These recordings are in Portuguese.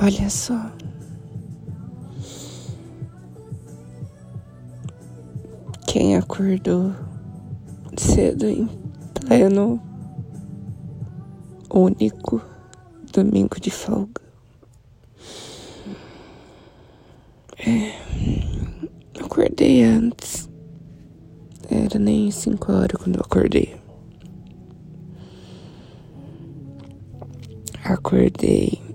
Olha só. Quem acordou cedo em pleno único domingo de folga. É, acordei antes. Era nem cinco horas quando eu acordei. Acordei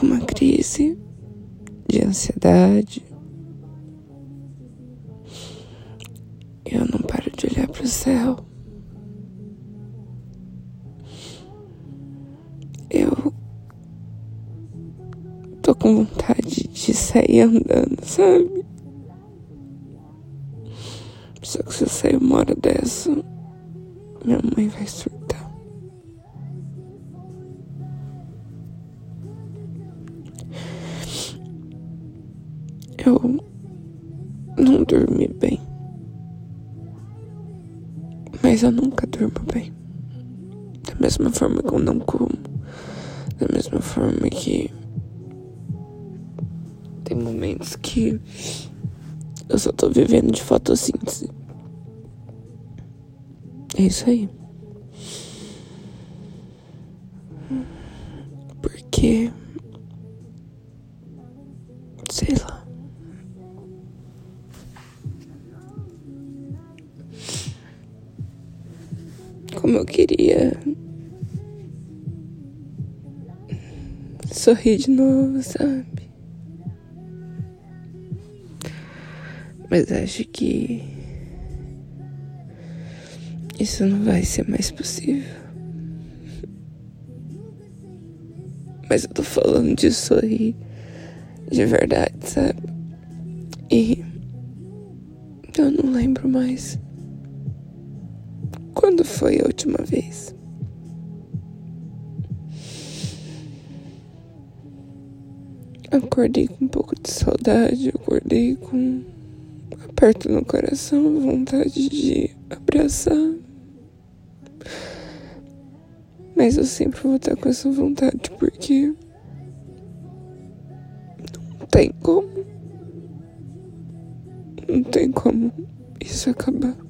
com uma crise de ansiedade. Eu não paro de olhar para o céu. Eu tô com vontade de sair andando, sabe? Só que se eu sair uma hora dessa, minha mãe vai surtar. Eu não dormi bem. Mas eu nunca durmo bem. Da mesma forma que eu não como. Da mesma forma que. Tem momentos que. Eu só tô vivendo de fotossíntese. É isso aí. Porque. Como eu queria sorrir de novo, sabe? Mas acho que isso não vai ser mais possível. Mas eu tô falando de sorrir de verdade, sabe? E eu não lembro mais. Quando foi a última vez? Acordei com um pouco de saudade, acordei com aperto no coração, vontade de abraçar. Mas eu sempre vou estar com essa vontade porque não tem como. Não tem como isso acabar.